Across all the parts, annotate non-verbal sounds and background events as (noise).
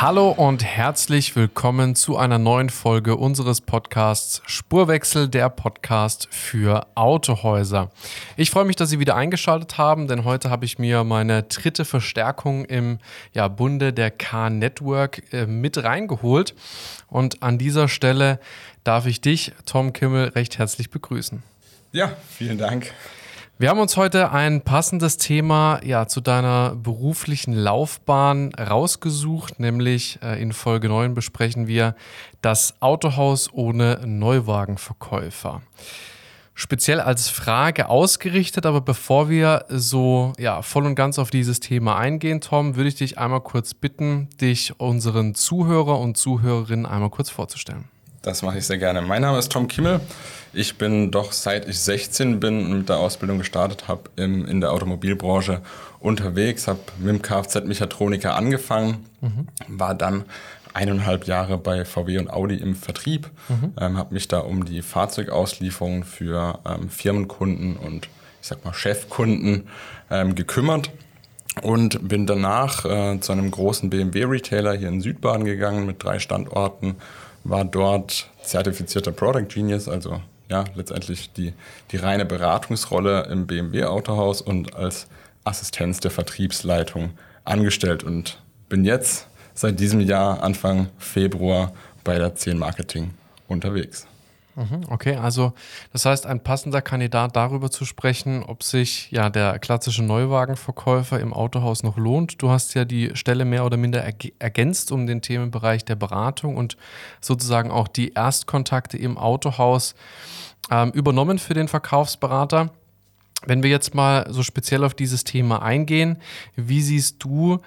Hallo und herzlich willkommen zu einer neuen Folge unseres Podcasts Spurwechsel, der Podcast für Autohäuser. Ich freue mich, dass Sie wieder eingeschaltet haben, denn heute habe ich mir meine dritte Verstärkung im ja, Bunde der K-Network äh, mit reingeholt. Und an dieser Stelle darf ich dich, Tom Kimmel, recht herzlich begrüßen. Ja, vielen Dank. Wir haben uns heute ein passendes Thema ja, zu deiner beruflichen Laufbahn rausgesucht, nämlich äh, in Folge 9 besprechen wir das Autohaus ohne Neuwagenverkäufer. Speziell als Frage ausgerichtet, aber bevor wir so ja, voll und ganz auf dieses Thema eingehen, Tom, würde ich dich einmal kurz bitten, dich unseren Zuhörer und Zuhörerinnen einmal kurz vorzustellen. Das mache ich sehr gerne. Mein Name ist Tom Kimmel. Ich bin doch seit ich 16 bin mit der Ausbildung gestartet habe in der Automobilbranche unterwegs, habe mit dem Kfz-Mechatroniker angefangen, mhm. war dann eineinhalb Jahre bei VW und Audi im Vertrieb, mhm. ähm, habe mich da um die Fahrzeugauslieferung für ähm, Firmenkunden und ich sag mal Chefkunden ähm, gekümmert und bin danach äh, zu einem großen BMW-Retailer hier in Südbaden gegangen mit drei Standorten, war dort zertifizierter Product Genius, also ja, letztendlich die, die reine Beratungsrolle im BMW Autohaus und als Assistenz der Vertriebsleitung angestellt und bin jetzt seit diesem Jahr, Anfang Februar, bei der 10 Marketing unterwegs. Mhm, okay, also das heißt, ein passender Kandidat darüber zu sprechen, ob sich ja der klassische Neuwagenverkäufer im Autohaus noch lohnt. Du hast ja die Stelle mehr oder minder ergänzt um den Themenbereich der Beratung und sozusagen auch die Erstkontakte im Autohaus ähm, übernommen für den Verkaufsberater. Wenn wir jetzt mal so speziell auf dieses Thema eingehen, wie siehst du,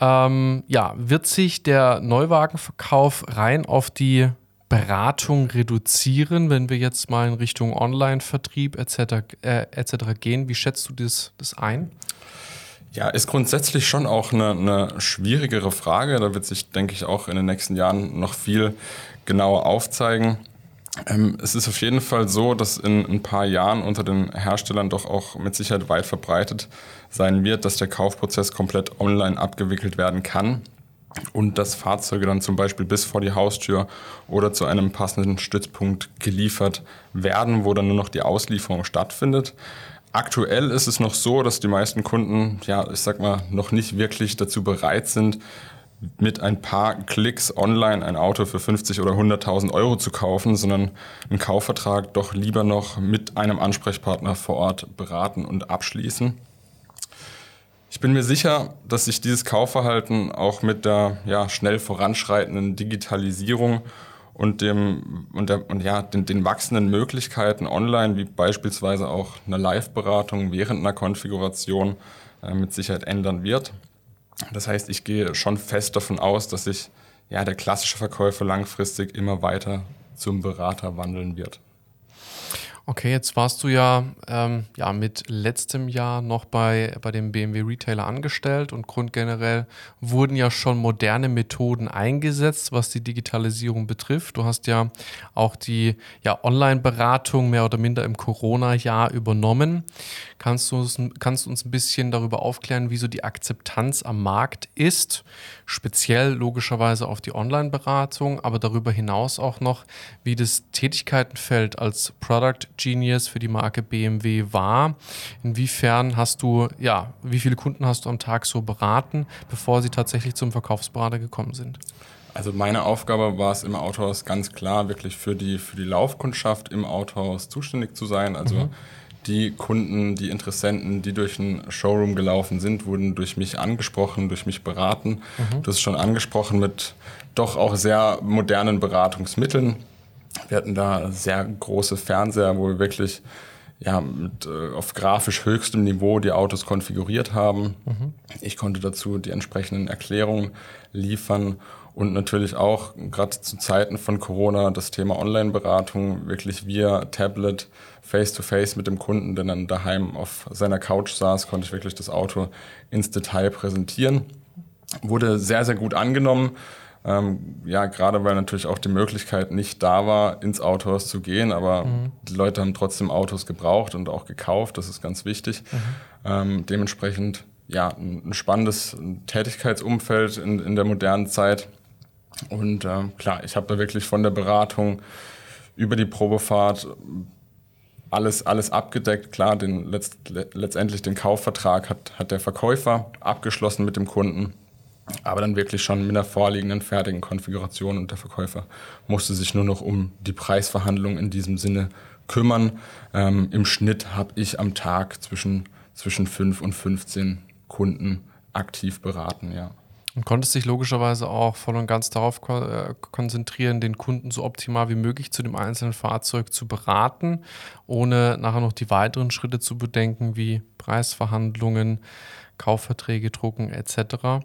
ähm, ja, wird sich der Neuwagenverkauf rein auf die Beratung reduzieren, wenn wir jetzt mal in Richtung Online-Vertrieb etc. Äh, etc. gehen? Wie schätzt du das, das ein? Ja, ist grundsätzlich schon auch eine, eine schwierigere Frage. Da wird sich, denke ich, auch in den nächsten Jahren noch viel genauer aufzeigen. Ähm, es ist auf jeden Fall so, dass in ein paar Jahren unter den Herstellern doch auch mit Sicherheit weit verbreitet sein wird, dass der Kaufprozess komplett online abgewickelt werden kann und dass Fahrzeuge dann zum Beispiel bis vor die Haustür oder zu einem passenden Stützpunkt geliefert werden, wo dann nur noch die Auslieferung stattfindet. Aktuell ist es noch so, dass die meisten Kunden, ja, ich sag mal, noch nicht wirklich dazu bereit sind, mit ein paar Klicks online ein Auto für 50 oder 100.000 Euro zu kaufen, sondern einen Kaufvertrag doch lieber noch mit einem Ansprechpartner vor Ort beraten und abschließen. Ich bin mir sicher, dass sich dieses Kaufverhalten auch mit der ja, schnell voranschreitenden Digitalisierung und, dem, und, der, und ja, den, den wachsenden Möglichkeiten online, wie beispielsweise auch eine Live-Beratung während einer Konfiguration, äh, mit Sicherheit ändern wird. Das heißt, ich gehe schon fest davon aus, dass sich ja, der klassische Verkäufer langfristig immer weiter zum Berater wandeln wird. Okay, jetzt warst du ja, ähm, ja mit letztem Jahr noch bei, bei dem BMW Retailer angestellt und grundgenerell wurden ja schon moderne Methoden eingesetzt, was die Digitalisierung betrifft. Du hast ja auch die ja, Online-Beratung mehr oder minder im Corona-Jahr übernommen. Kannst du, uns, kannst du uns ein bisschen darüber aufklären, wieso die Akzeptanz am Markt ist? Speziell logischerweise auf die Online-Beratung, aber darüber hinaus auch noch, wie das Tätigkeitenfeld als Product Genius für die Marke BMW war. Inwiefern hast du, ja, wie viele Kunden hast du am Tag so beraten, bevor sie tatsächlich zum Verkaufsberater gekommen sind? Also meine Aufgabe war es im Autohaus ganz klar, wirklich für die, für die Laufkundschaft im Autohaus zuständig zu sein. Also mhm. die Kunden, die Interessenten, die durch ein Showroom gelaufen sind, wurden durch mich angesprochen, durch mich beraten. Mhm. Du hast es schon angesprochen mit doch auch sehr modernen Beratungsmitteln. Wir hatten da sehr große Fernseher, wo wir wirklich ja, mit, äh, auf grafisch höchstem Niveau die Autos konfiguriert haben. Mhm. Ich konnte dazu die entsprechenden Erklärungen liefern Und natürlich auch gerade zu Zeiten von Corona das Thema Online-Beratung wirklich via Tablet, face-to-face mit dem Kunden, der dann daheim auf seiner Couch saß, konnte ich wirklich das Auto ins Detail präsentieren. Wurde sehr, sehr gut angenommen. Ähm, ja, gerade weil natürlich auch die Möglichkeit nicht da war, ins Autohaus zu gehen, aber mhm. die Leute haben trotzdem Autos gebraucht und auch gekauft, das ist ganz wichtig. Mhm. Ähm, dementsprechend ja, ein spannendes Tätigkeitsumfeld in, in der modernen Zeit. Und äh, klar, ich habe da wirklich von der Beratung über die Probefahrt alles, alles abgedeckt. Klar, den, letzt, letztendlich den Kaufvertrag hat, hat der Verkäufer abgeschlossen mit dem Kunden. Aber dann wirklich schon mit einer vorliegenden, fertigen Konfiguration und der Verkäufer musste sich nur noch um die Preisverhandlung in diesem Sinne kümmern. Ähm, Im Schnitt habe ich am Tag zwischen, zwischen 5 und 15 Kunden aktiv beraten, ja. Und konntest dich logischerweise auch voll und ganz darauf äh, konzentrieren, den Kunden so optimal wie möglich zu dem einzelnen Fahrzeug zu beraten, ohne nachher noch die weiteren Schritte zu bedenken, wie Preisverhandlungen, Kaufverträge drucken etc.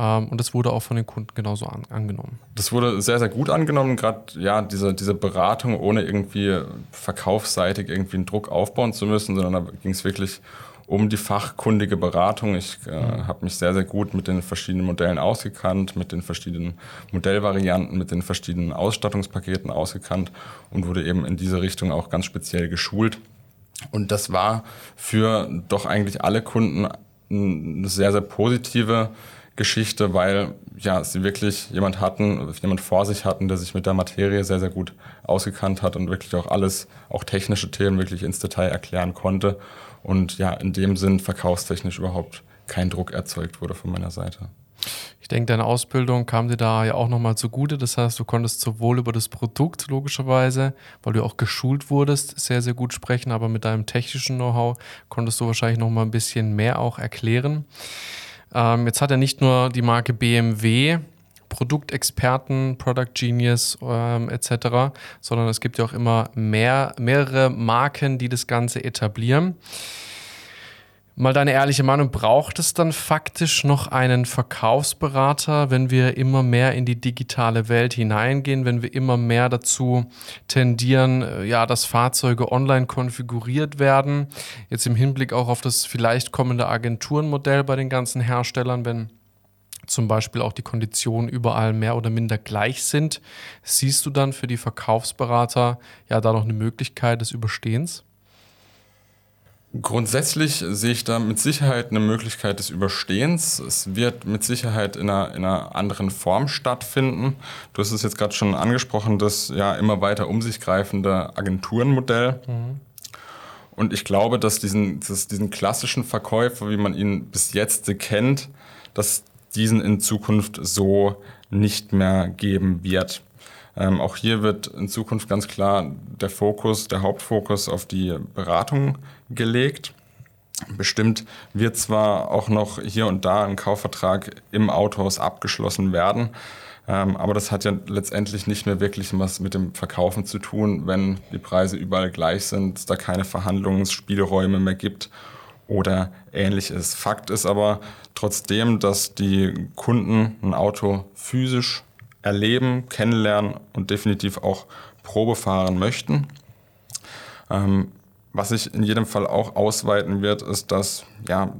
Ähm, und das wurde auch von den Kunden genauso an, angenommen. Das wurde sehr, sehr gut angenommen. Gerade ja, diese, diese Beratung, ohne irgendwie verkaufsseitig irgendwie einen Druck aufbauen zu müssen, sondern da ging es wirklich um die fachkundige Beratung. Ich äh, mhm. habe mich sehr, sehr gut mit den verschiedenen Modellen ausgekannt, mit den verschiedenen Modellvarianten, mit den verschiedenen Ausstattungspaketen ausgekannt und wurde eben in diese Richtung auch ganz speziell geschult. Und das war für doch eigentlich alle Kunden eine sehr, sehr positive Geschichte, weil ja, sie wirklich jemand hatten, jemand vor sich hatten, der sich mit der Materie sehr, sehr gut ausgekannt hat und wirklich auch alles, auch technische Themen wirklich ins Detail erklären konnte und ja, in dem Sinn verkaufstechnisch überhaupt kein Druck erzeugt wurde von meiner Seite. Ich denke, deine Ausbildung kam dir da ja auch nochmal zugute. Das heißt, du konntest sowohl über das Produkt logischerweise, weil du auch geschult wurdest, sehr, sehr gut sprechen, aber mit deinem technischen Know-how konntest du wahrscheinlich nochmal ein bisschen mehr auch erklären. Ähm, jetzt hat er nicht nur die Marke BMW Produktexperten, Product Genius ähm, etc., sondern es gibt ja auch immer mehr, mehrere Marken, die das Ganze etablieren. Mal deine ehrliche Meinung, braucht es dann faktisch noch einen Verkaufsberater, wenn wir immer mehr in die digitale Welt hineingehen, wenn wir immer mehr dazu tendieren, äh, ja, dass Fahrzeuge online konfiguriert werden? Jetzt im Hinblick auch auf das vielleicht kommende Agenturenmodell bei den ganzen Herstellern, wenn zum Beispiel auch die Konditionen überall mehr oder minder gleich sind, siehst du dann für die Verkaufsberater ja da noch eine Möglichkeit des Überstehens? Grundsätzlich sehe ich da mit Sicherheit eine Möglichkeit des Überstehens. Es wird mit Sicherheit in einer, in einer anderen Form stattfinden. Du hast es jetzt gerade schon angesprochen, das ja immer weiter um sich greifende Agenturenmodell. Mhm. Und ich glaube, dass diesen, dass diesen klassischen Verkäufer, wie man ihn bis jetzt kennt, dass diesen in Zukunft so nicht mehr geben wird. Ähm, auch hier wird in Zukunft ganz klar der Fokus, der Hauptfokus auf die Beratung gelegt. Bestimmt wird zwar auch noch hier und da ein Kaufvertrag im Autohaus abgeschlossen werden, ähm, aber das hat ja letztendlich nicht mehr wirklich was mit dem Verkaufen zu tun, wenn die Preise überall gleich sind, da keine Verhandlungsspielräume mehr gibt oder ähnliches. Fakt ist aber trotzdem, dass die Kunden ein Auto physisch erleben, kennenlernen und definitiv auch Probe fahren möchten. Ähm, was sich in jedem Fall auch ausweiten wird, ist, dass ja,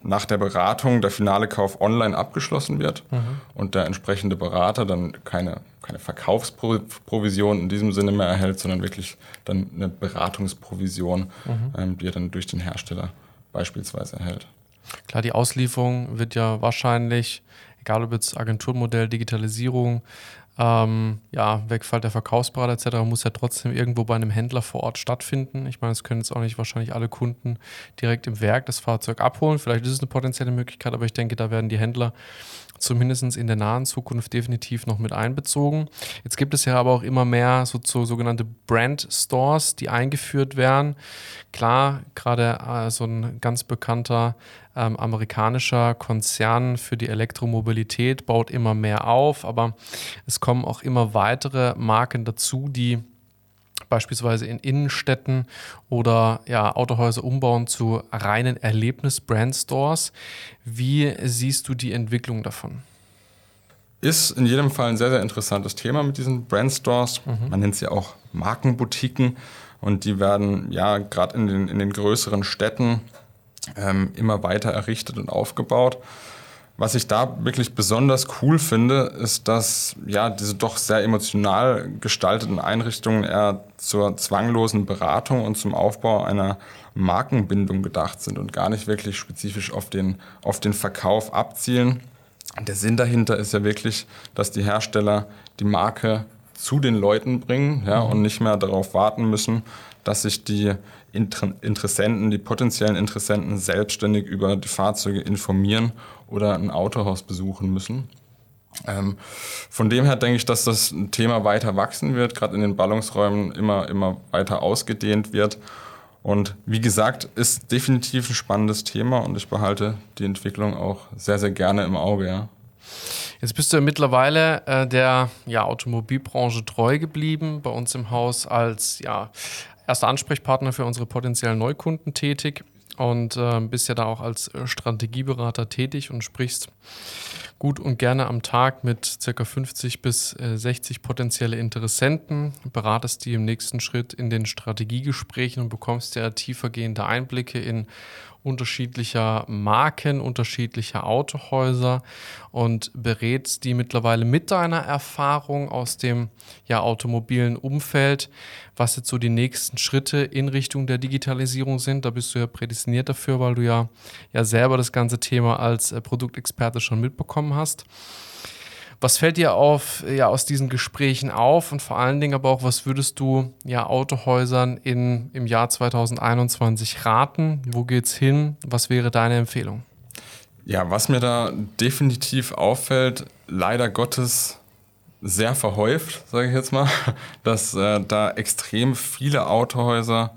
nach der Beratung der finale Kauf online abgeschlossen wird mhm. und der entsprechende Berater dann keine, keine Verkaufsprovision in diesem Sinne mehr erhält, sondern wirklich dann eine Beratungsprovision, mhm. ähm, die er dann durch den Hersteller beispielsweise erhält. Klar, die Auslieferung wird ja wahrscheinlich, egal ob jetzt Agenturmodell, Digitalisierung, ähm, ja, Wegfall der Verkaufsberater etc. muss ja trotzdem irgendwo bei einem Händler vor Ort stattfinden. Ich meine, es können jetzt auch nicht wahrscheinlich alle Kunden direkt im Werk das Fahrzeug abholen. Vielleicht ist es eine potenzielle Möglichkeit, aber ich denke, da werden die Händler zumindest in der nahen Zukunft definitiv noch mit einbezogen. Jetzt gibt es ja aber auch immer mehr so, so sogenannte Brand Stores, die eingeführt werden. Klar, gerade äh, so ein ganz bekannter ähm, amerikanischer Konzern für die Elektromobilität baut immer mehr auf, aber es kommen auch immer weitere Marken dazu, die beispielsweise in Innenstädten oder ja, Autohäuser umbauen zu reinen Erlebnis-Brand-Stores. Wie siehst du die Entwicklung davon? ist in jedem Fall ein sehr, sehr interessantes Thema mit diesen Brandstores. Mhm. Man nennt sie auch Markenboutiquen. Und die werden ja gerade in den, in den größeren Städten ähm, immer weiter errichtet und aufgebaut. Was ich da wirklich besonders cool finde, ist, dass ja diese doch sehr emotional gestalteten Einrichtungen eher zur zwanglosen Beratung und zum Aufbau einer Markenbindung gedacht sind und gar nicht wirklich spezifisch auf den, auf den Verkauf abzielen. Der Sinn dahinter ist ja wirklich, dass die Hersteller die Marke zu den Leuten bringen ja, mhm. und nicht mehr darauf warten müssen, dass sich die Inter Interessenten, die potenziellen Interessenten selbstständig über die Fahrzeuge informieren oder ein Autohaus besuchen müssen. Ähm, von dem her denke ich, dass das Thema weiter wachsen wird, gerade in den Ballungsräumen immer, immer weiter ausgedehnt wird. Und wie gesagt, ist definitiv ein spannendes Thema und ich behalte die Entwicklung auch sehr, sehr gerne im Auge. Ja. Jetzt bist du ja mittlerweile äh, der ja, Automobilbranche treu geblieben, bei uns im Haus als ja, erster Ansprechpartner für unsere potenziellen Neukunden tätig und äh, bist ja da auch als äh, Strategieberater tätig und sprichst gut und gerne am Tag mit ca. 50 bis äh, 60 potenzielle Interessenten, beratest die im nächsten Schritt in den Strategiegesprächen und bekommst ja tiefergehende Einblicke in unterschiedlicher Marken, unterschiedlicher Autohäuser und berätst die mittlerweile mit deiner Erfahrung aus dem ja, automobilen Umfeld, was jetzt so die nächsten Schritte in Richtung der Digitalisierung sind. Da bist du ja prädestiniert dafür, weil du ja, ja selber das ganze Thema als äh, Produktexperte schon mitbekommen hast. Was fällt dir auf, ja, aus diesen Gesprächen auf und vor allen Dingen aber auch, was würdest du ja Autohäusern in, im Jahr 2021 raten? Wo geht's hin? Was wäre deine Empfehlung? Ja, was mir da definitiv auffällt, leider Gottes sehr verhäuft, sage ich jetzt mal, (laughs) dass äh, da extrem viele Autohäuser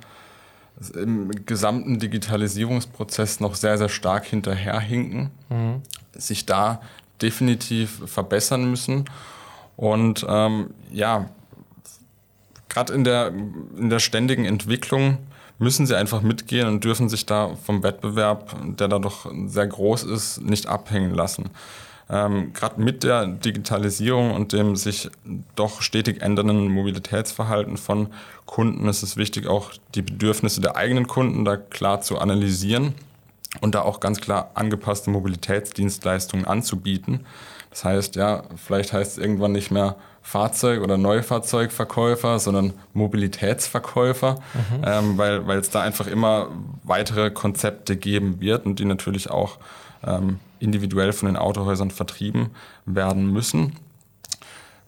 im gesamten Digitalisierungsprozess noch sehr, sehr stark hinterherhinken, mhm. sich da definitiv verbessern müssen. Und ähm, ja, gerade in der, in der ständigen Entwicklung müssen sie einfach mitgehen und dürfen sich da vom Wettbewerb, der da doch sehr groß ist, nicht abhängen lassen. Ähm, Gerade mit der Digitalisierung und dem sich doch stetig ändernden Mobilitätsverhalten von Kunden ist es wichtig, auch die Bedürfnisse der eigenen Kunden da klar zu analysieren und da auch ganz klar angepasste Mobilitätsdienstleistungen anzubieten. Das heißt, ja, vielleicht heißt es irgendwann nicht mehr Fahrzeug- oder Neufahrzeugverkäufer, sondern Mobilitätsverkäufer, mhm. ähm, weil, weil es da einfach immer weitere Konzepte geben wird und die natürlich auch ähm, individuell von den Autohäusern vertrieben werden müssen.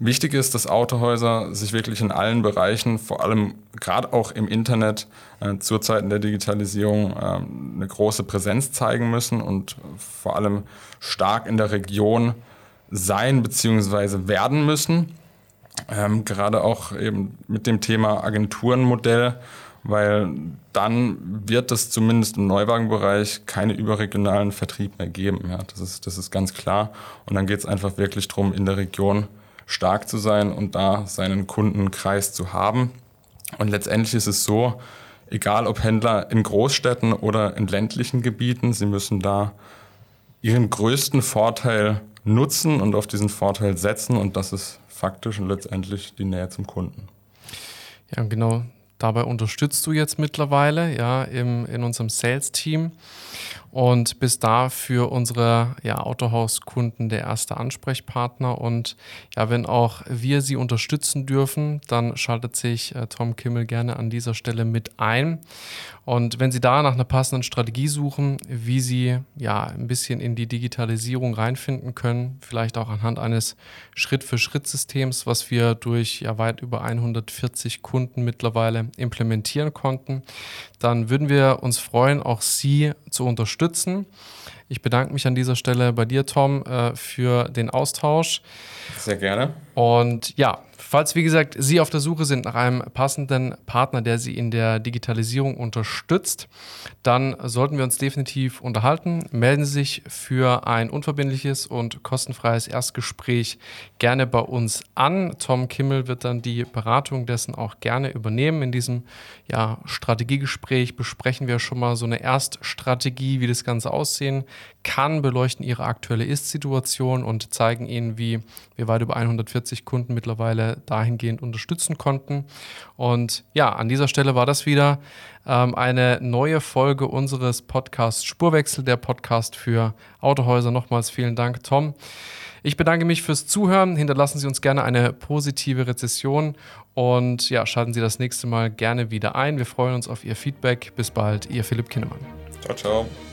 Wichtig ist, dass Autohäuser sich wirklich in allen Bereichen, vor allem gerade auch im Internet, äh, zu Zeiten der Digitalisierung äh, eine große Präsenz zeigen müssen und vor allem stark in der Region sein bzw. werden müssen. Ähm, gerade auch eben mit dem Thema Agenturenmodell, weil dann wird es zumindest im Neuwagenbereich keine überregionalen Vertrieb mehr geben. Ja, das, ist, das ist ganz klar. Und dann geht es einfach wirklich darum, in der Region stark zu sein und da seinen Kundenkreis zu haben. Und letztendlich ist es so, egal ob Händler in Großstädten oder in ländlichen Gebieten, sie müssen da ihren größten Vorteil nutzen und auf diesen Vorteil setzen und das ist faktisch und letztendlich die Nähe zum Kunden. Ja, genau. Dabei unterstützt du jetzt mittlerweile ja, im, in unserem Sales-Team und bist da für unsere ja, Autohauskunden der erste Ansprechpartner. Und ja, wenn auch wir sie unterstützen dürfen, dann schaltet sich äh, Tom Kimmel gerne an dieser Stelle mit ein. Und wenn Sie da nach einer passenden Strategie suchen, wie Sie ja ein bisschen in die Digitalisierung reinfinden können, vielleicht auch anhand eines Schritt-für-Schritt-Systems, was wir durch ja weit über 140 Kunden mittlerweile implementieren konnten, dann würden wir uns freuen, auch Sie zu unterstützen. Ich bedanke mich an dieser Stelle bei dir, Tom, äh, für den Austausch. Sehr gerne. Und ja, Falls, wie gesagt, Sie auf der Suche sind nach einem passenden Partner, der Sie in der Digitalisierung unterstützt, dann sollten wir uns definitiv unterhalten. Melden Sie sich für ein unverbindliches und kostenfreies Erstgespräch gerne bei uns an. Tom Kimmel wird dann die Beratung dessen auch gerne übernehmen. In diesem ja, Strategiegespräch besprechen wir schon mal so eine Erststrategie, wie das Ganze aussehen kann, beleuchten Ihre aktuelle Ist-Situation und zeigen Ihnen, wie wir weit über 140 Kunden mittlerweile dahingehend unterstützen konnten. Und ja, an dieser Stelle war das wieder ähm, eine neue Folge unseres Podcasts Spurwechsel, der Podcast für Autohäuser. Nochmals vielen Dank, Tom. Ich bedanke mich fürs Zuhören. Hinterlassen Sie uns gerne eine positive Rezession und ja, schalten Sie das nächste Mal gerne wieder ein. Wir freuen uns auf Ihr Feedback. Bis bald, Ihr Philipp Kinnemann. Ciao, ciao.